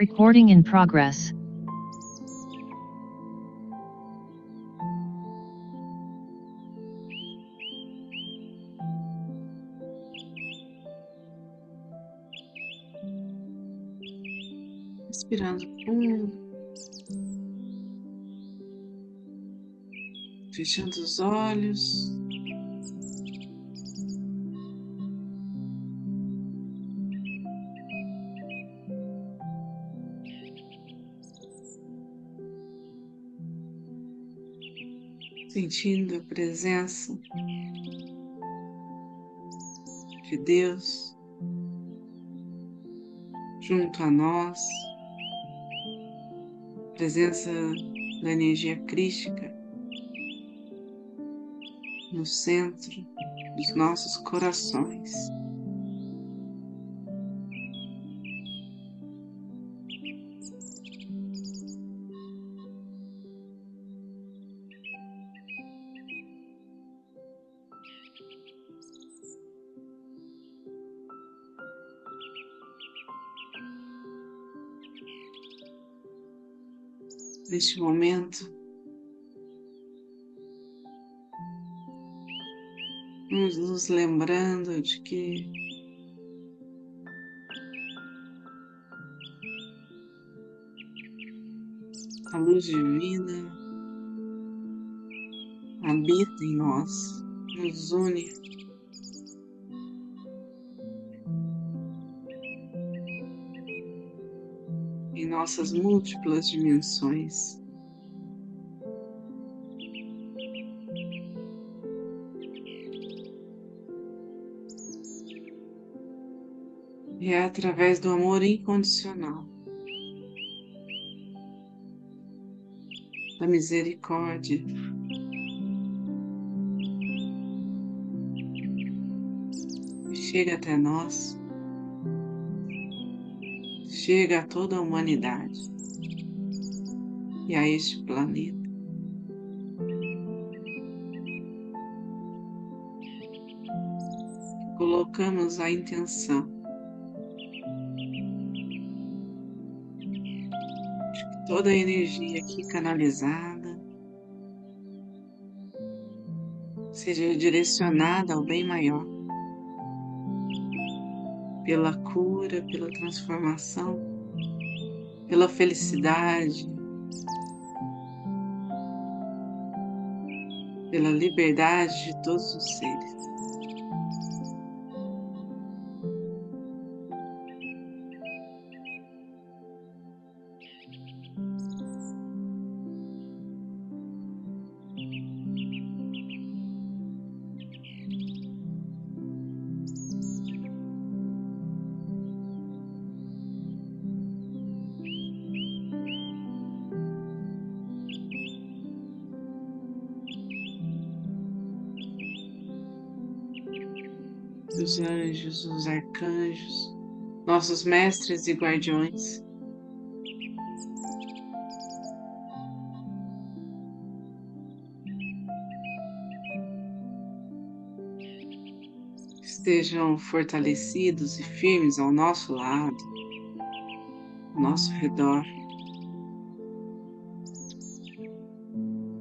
Recording in progress. Respirando fundo. Fechando os olhos. Sentindo a presença de Deus junto a nós, presença da energia crística no centro dos nossos corações. Neste momento, nos lembrando de que a luz divina habita em nós, nos une. Nossas múltiplas dimensões. E é através do amor incondicional, da misericórdia, chega até nós, chega a toda a humanidade e a este planeta. Colocamos a intenção toda a energia aqui canalizada seja direcionada ao bem maior, pela cura, pela transformação, pela felicidade, pela liberdade de todos os seres. Os anjos, os arcanjos, nossos mestres e guardiões. Estejam fortalecidos e firmes ao nosso lado, ao nosso redor,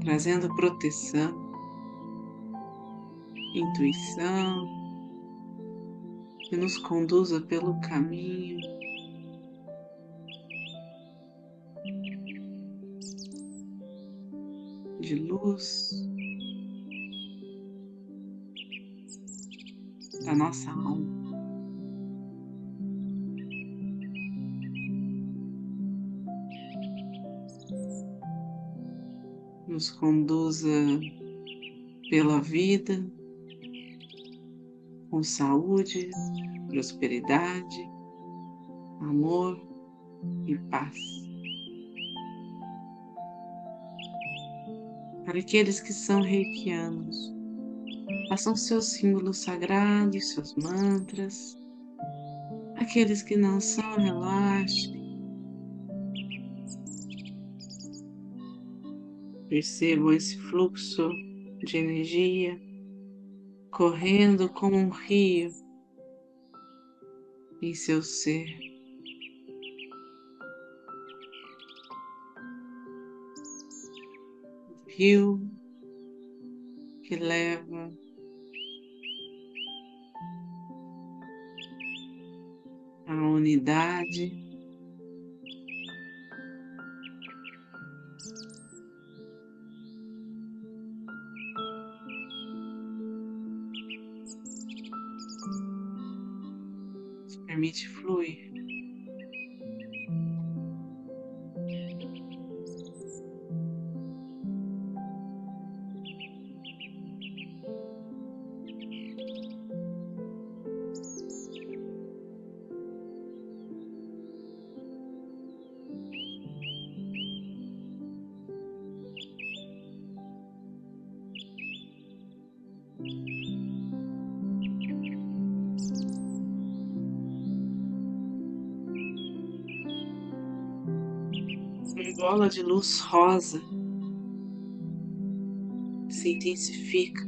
trazendo proteção, intuição, que nos conduza pelo caminho. De luz. Da nossa alma. Nos conduza pela vida com saúde, prosperidade, amor e paz. Para aqueles que são reikianos, façam seus símbolos sagrados, seus mantras. Aqueles que não são, relaxem. Percebam esse fluxo de energia correndo como um rio em seu ser. Rio que leva a unidade bola de luz rosa se intensifica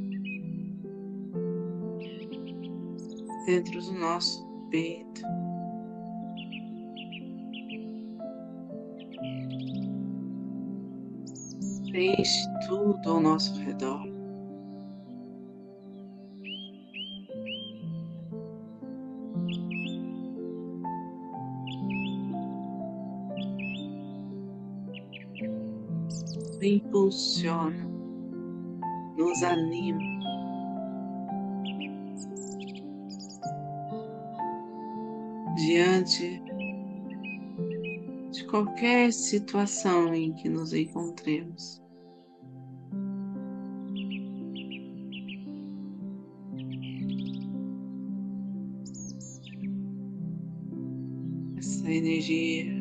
dentro do nosso peito. Preenche tudo ao nosso redor. Impulsiona, nos anima. Diante de qualquer situação em que nos encontremos. Essa energia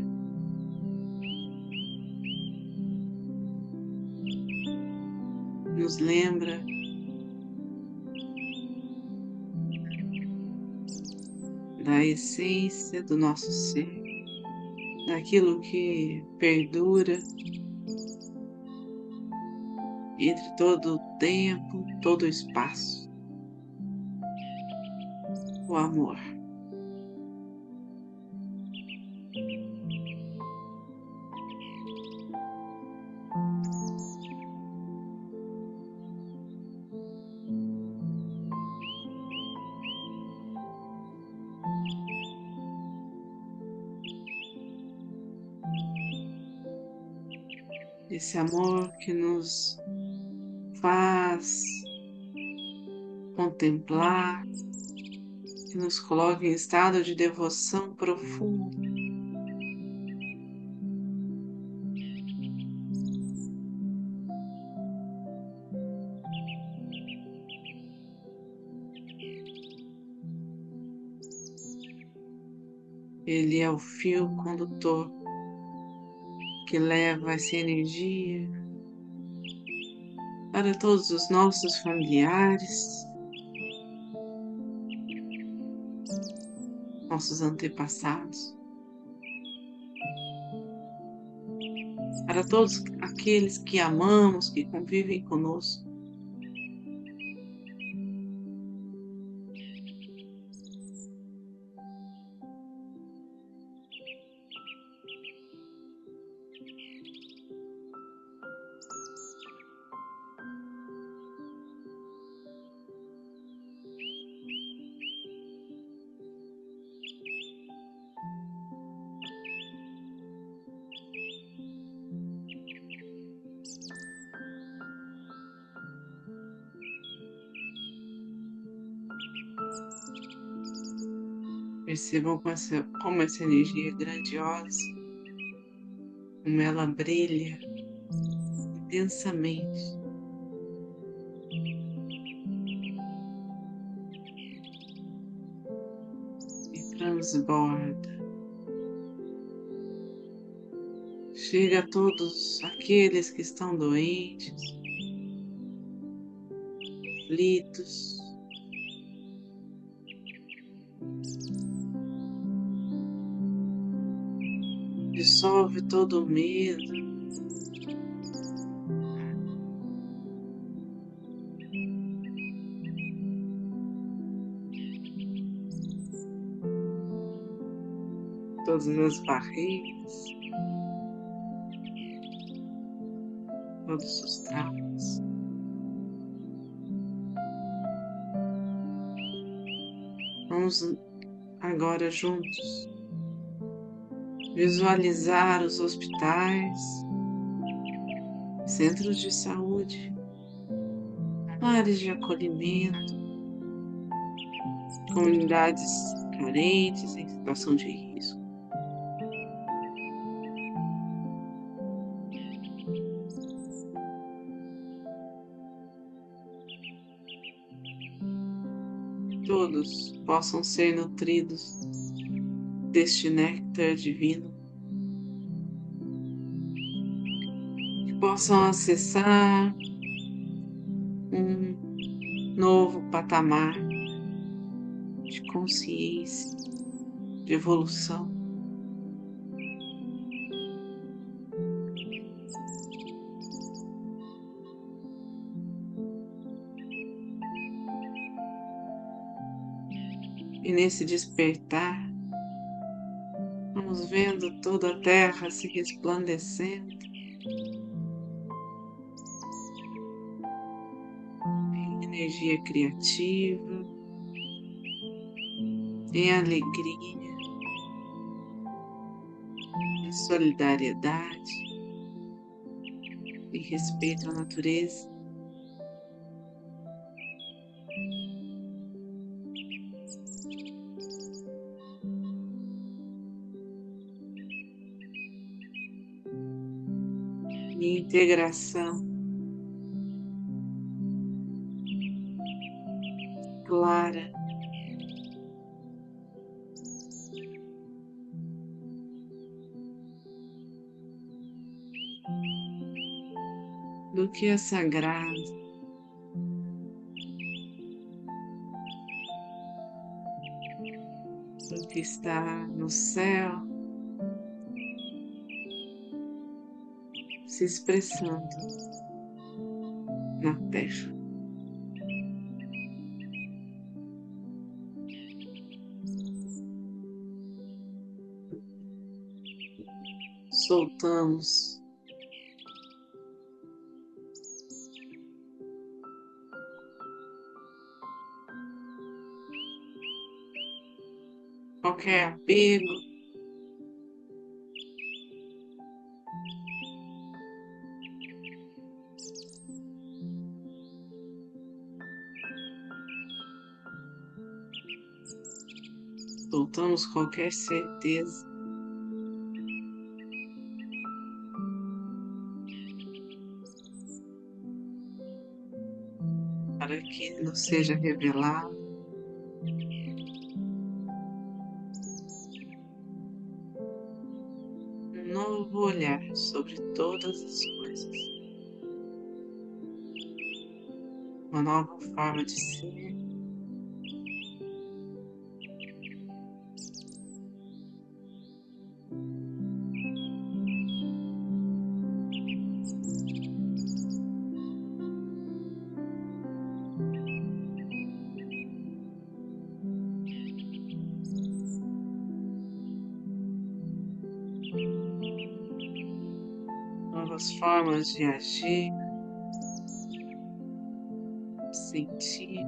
nos lembra da essência do nosso ser, daquilo que perdura entre todo o tempo, todo o espaço. O amor. Esse amor que nos faz contemplar, que nos coloca em estado de devoção profundo. Ele é o fio condutor que leva essa energia para todos os nossos familiares, nossos antepassados, para todos aqueles que amamos, que convivem conosco. Percebam como essa, como essa energia é grandiosa, como ela brilha intensamente. E transborda. Chega a todos aqueles que estão doentes, aflitos, dissolve todo o medo. Todas as barreiras. todos os traumas. Vamos agora juntos visualizar os hospitais, centros de saúde, lares de acolhimento, comunidades carentes em situação de risco. Todos possam ser nutridos deste néctar divino, que possam acessar um novo patamar de consciência, de evolução. E nesse despertar, vamos vendo toda a terra se resplandecendo. Em energia criativa, em alegria, em solidariedade, em respeito à natureza. Integração. Clara. Do que é sagrado. Do que está no céu se expressando na terra. Soltamos qualquer apego. Soltamos qualquer certeza. Para que não seja revelado. novo olhar sobre todas as coisas, uma nova forma de ser. Novas formas de agir, sentir.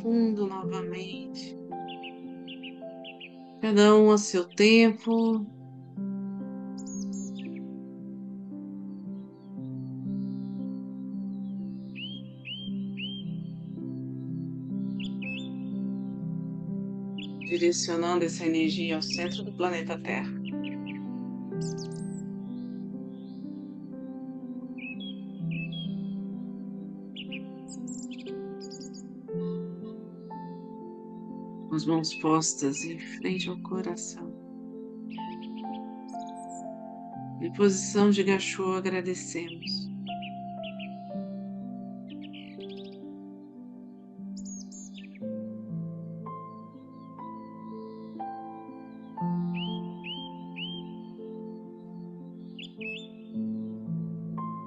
Respirando fundo novamente. Cada um a seu tempo. Direcionando essa energia ao centro do planeta Terra. as mãos postas em frente ao coração. Em posição de gachô, agradecemos.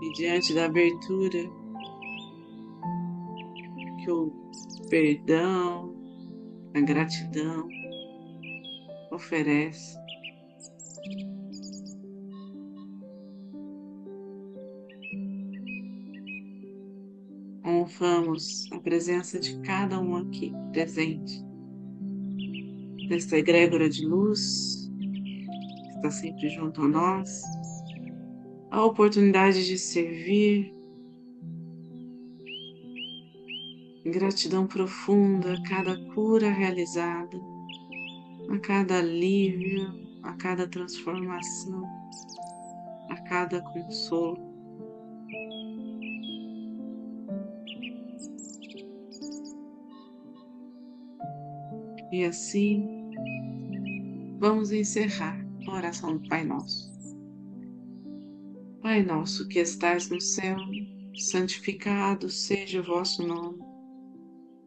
E diante da abertura, que o perdão, a gratidão oferece. Honramos a presença de cada um aqui presente, desta egrégora de luz que está sempre junto a nós, a oportunidade de servir, gratidão profunda a cada cura realizada, a cada alívio, a cada transformação, a cada consolo. E assim, vamos encerrar a oração do Pai Nosso. Pai nosso que estais no céu, santificado seja o vosso nome.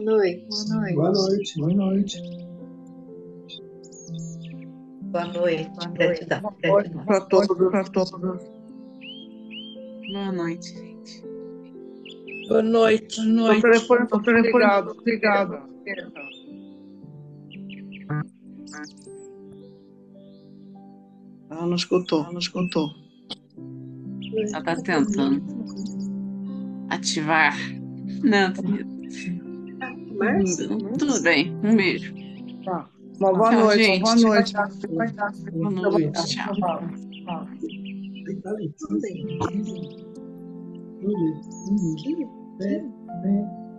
Boa noite. Boa noite. Boa noite. Boa noite. Boa Gratidão. noite Gratidão. para todos, para todos. Boa noite, gente. Boa noite. Boa O noite. telefone está desligado, desligado. Ela não escutou, ela não escutou. Ela tá tentando ativar. Não, querido. Márcia? Tudo bem. Um beijo. Uma boa Tchau, noite, gente. boa noite. Boa noite. Tchau. Tudo bem. Uhum. Uhum. É, é.